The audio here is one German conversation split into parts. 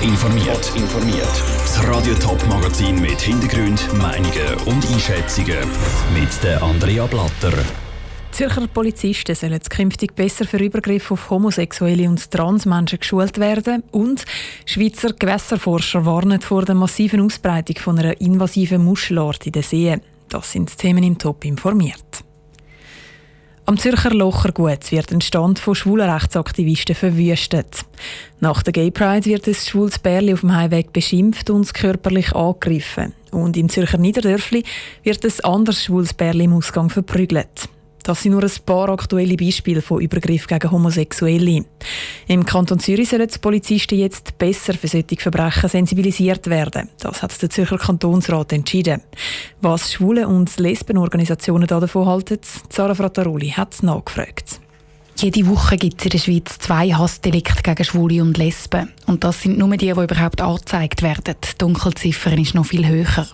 Top informiert. informiert. Das Radio Top Magazin mit Hintergrund, Meinungen und Einschätzungen mit der Andrea Blatter. Zürcher Polizisten sollen künftig besser für Übergriffe auf Homosexuelle und Transmenschen geschult werden und Schweizer Gewässerforscher warnen vor der massiven Ausbreitung von einer invasiven Muschelart in den Seen. Das sind die Themen im Top informiert. Am Zürcher Lochergut wird ein Stand von schwulen Rechtsaktivisten verwüstet. Nach der Gay Pride wird ein schwules Bärli auf dem Heimweg beschimpft und körperlich angegriffen. Und im Zürcher Niederdörfli wird ein anderes schwules Bärli im Ausgang verprügelt. Das sind nur ein paar aktuelle Beispiele von Übergriff gegen Homosexuelle. Im Kanton Zürich sollen die Polizisten jetzt besser für solche Verbrechen sensibilisiert werden. Das hat der Zürcher Kantonsrat entschieden. Was Schwule- und Lesbenorganisationen davon halten, Sarah Frattaroli hat nachgefragt. Jede Woche gibt es in der Schweiz zwei Hassdelikte gegen Schwule und Lesben. Und das sind nur die, die überhaupt angezeigt werden. Die Dunkelziffer ist noch viel höher.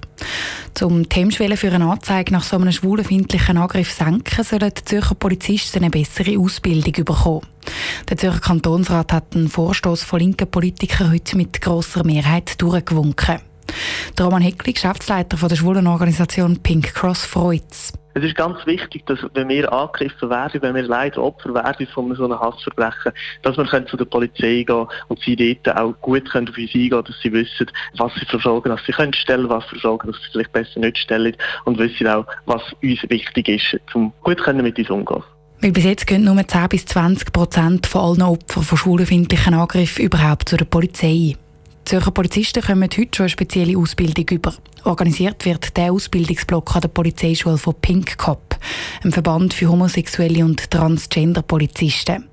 Zum Themenschwelle für eine Anzeige nach so einem schwulenfindlichen Angriff senken, sollen die Zürcher Polizisten eine bessere Ausbildung bekommen. Der Zürcher Kantonsrat hat einen Vorstoß von linken Politikern heute mit grosser Mehrheit durchgewunken. Roman Heckli, Geschäftsleiter von der schwulen Organisation Pink Cross, freut es ist ganz wichtig, dass wenn wir angegriffen werden, wenn wir leider Opfer werden von so einem Hassverbrechen, dass wir zu der Polizei gehen und sie dort auch gut können auf uns eingehen, dass sie wissen, was sie für Fragen dass sie können stellen, was für Fragen dass sie vielleicht besser nicht stellen und wissen auch, was uns wichtig ist, um gut können mit uns umgehen. Weil bis jetzt gehen nur 10 bis 20 Prozent von allen Opfern von schwulenfindlichen Angriffen überhaupt zu der Polizei. Zürcher Polizisten kommen heute schon eine spezielle Ausbildung über. Organisiert wird der Ausbildungsblock an der Polizeischule von Pink Cop, einem Verband für homosexuelle und transgender Polizisten.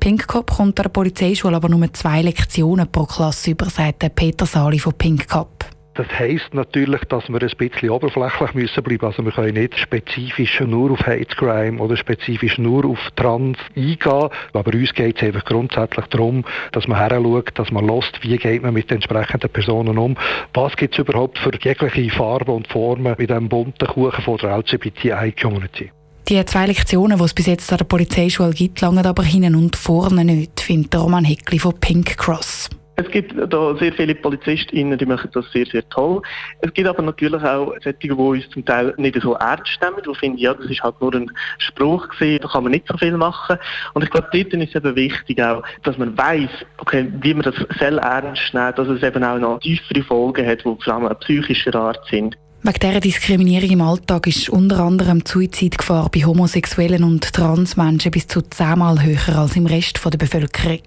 Pink Cop kommt an der Polizeischule aber nur zwei Lektionen pro Klasse über, sagt Peter Sali von Pink Cop. Das heisst natürlich, dass wir ein bisschen oberflächlich müssen bleiben. Also wir können nicht spezifisch nur auf Hate Crime oder spezifisch nur auf Trans eingehen. Aber uns geht es einfach grundsätzlich darum, dass man heranschaut, dass man lässt, wie geht man mit den entsprechenden Personen um. Was gibt es überhaupt für jegliche Farben und Formen mit diesem bunten Kuchen von der LGBTI-Community? Die zwei Lektionen, die es bis jetzt an der Polizeischule gibt, langen aber hinten und vorne nicht, findet Roman Heckli von Pink Cross. Es gibt da sehr viele PolizistInnen, die machen das sehr, sehr toll. Es gibt aber natürlich auch solche, die uns zum Teil nicht so ernst nehmen, die finden, ja, das ist halt nur ein Spruch gewesen, da kann man nicht so viel machen. Und ich glaube, dort ist es eben wichtig auch, dass man weiß, okay, wie man das sehr ernst nimmt, dass es eben auch noch tiefere Folgen hat, die vor allem psychischer Art sind. Wegen dieser Diskriminierung im Alltag ist unter anderem die Suizidgefahr bei Homosexuellen und Transmenschen bis zu zehnmal höher als im Rest der Bevölkerung.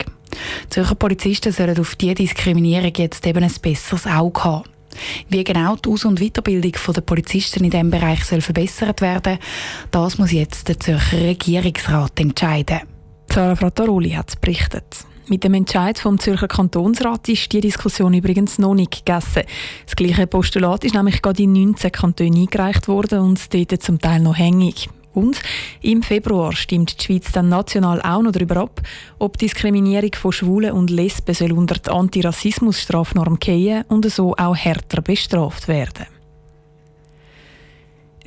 Die Zürcher Polizisten sollen auf diese Diskriminierung jetzt eben ein besseres Auge haben. Wie genau die Aus- und Weiterbildung der Polizisten in diesem Bereich soll verbessert werden das muss jetzt der Zürcher Regierungsrat entscheiden. Sarah Frattaroli hat berichtet. Mit dem Entscheid vom Zürcher Kantonsrat ist die Diskussion übrigens noch nicht gegessen. Das gleiche Postulat ist nämlich gerade in 19 Kantonen eingereicht worden und dort zum Teil noch hängig. Und im Februar stimmt die Schweiz dann national auch noch darüber ab, ob Diskriminierung von Schwulen und Lesben unter die Antirassismus-Strafnorm fallen und so auch härter bestraft werden.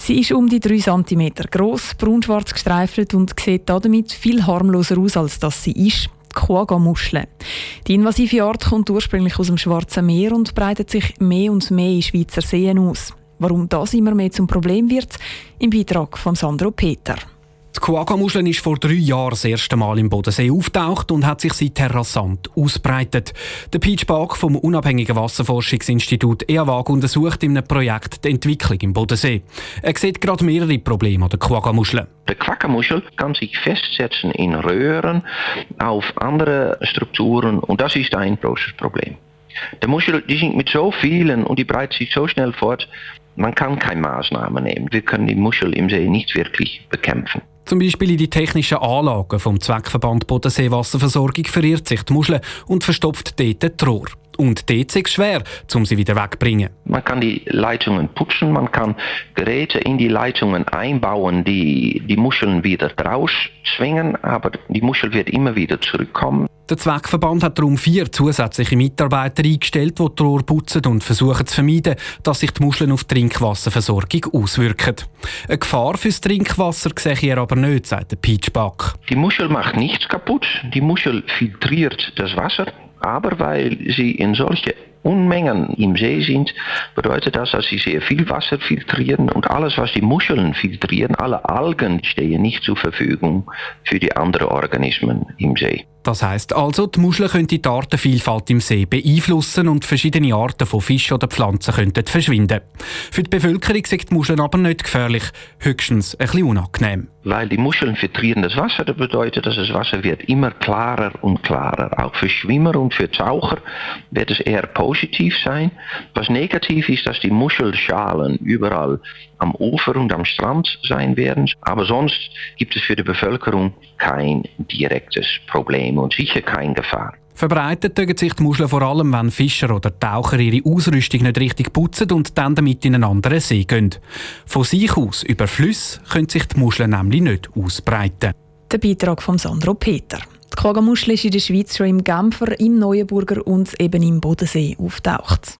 Sie ist um die 3 cm groß, braunschwarz gestreifelt und sieht damit viel harmloser aus, als das sie ist. Die Quagga-Muschel. Die invasive Art kommt ursprünglich aus dem Schwarzen Meer und breitet sich mehr und mehr in Schweizer Seen aus. Warum das immer mehr zum Problem wird, im Beitrag von Sandro Peter. Die Quagga-Muschel ist vor drei Jahren das erste Mal im Bodensee auftaucht und hat sich seither rasant ausbreitet. Der Peach Bark vom unabhängigen Wasserforschungsinstitut EAWAG untersucht in einem Projekt die Entwicklung im Bodensee. Er sieht gerade mehrere Probleme an der Quagga-Muschel. Die Quagga-Muschel kann sich festsetzen in Röhren auf andere Strukturen und das ist ein großes Problem. Die Muschel die sind mit so vielen und die breitet sich so schnell fort, man kann keine Maßnahmen nehmen. Wir können die Muschel im See nicht wirklich bekämpfen. Zum Beispiel in die technischen Anlagen vom Zweckverband Bodenseewasserversorgung verirrt sich die Muschel und verstopft dort die Rohr. Und dort ist es schwer, um sie wieder wegzubringen. Man kann die Leitungen putzen, man kann Geräte in die Leitungen einbauen, die die Muscheln wieder schwingen, aber die Muschel wird immer wieder zurückkommen. Der Zweckverband hat darum vier zusätzliche Mitarbeiter eingestellt, die die Rohr putzen und versuchen zu vermeiden, dass sich die Muscheln auf die Trinkwasserversorgung auswirken. Eine Gefahr fürs Trinkwasser sehe ich aber nicht, sagt der Peach. Die Muschel macht nichts kaputt. Die Muschel filtriert das Wasser Aber weil sie in solche Unmengen im See sind, bedeutet das, dass sie sehr viel Wasser filtrieren und alles, was die Muscheln filtrieren, alle Algen stehen nicht zur Verfügung für die anderen Organismen im See. Das heißt also, die Muscheln könnten die Artenvielfalt im See beeinflussen und verschiedene Arten von Fischen oder Pflanzen könnten verschwinden. Für die Bevölkerung sind die Muscheln aber nicht gefährlich, höchstens ein bisschen unangenehm. Weil die Muscheln filtrieren das Wasser, das bedeutet, dass das Wasser wird immer klarer und klarer. Auch für Schwimmer und für Taucher wird es eher positiv sein. Was negativ ist, dass die Muschelschalen überall am Ufer und am Strand sein werden. Aber sonst gibt es für die Bevölkerung kein direktes Problem und sicher keine Gefahr. Verbreitet tögen sich die Muscheln vor allem, wenn Fischer oder Taucher ihre Ausrüstung nicht richtig putzen und dann damit in einen anderen See gehen. Von sich aus über Flüsse können sich die Muscheln nämlich nicht ausbreiten. Der Beitrag von Sandro Peter. Die Quaggamuschel ist in der Schweiz schon im Genfer, im Neuenburger und eben im Bodensee auftaucht.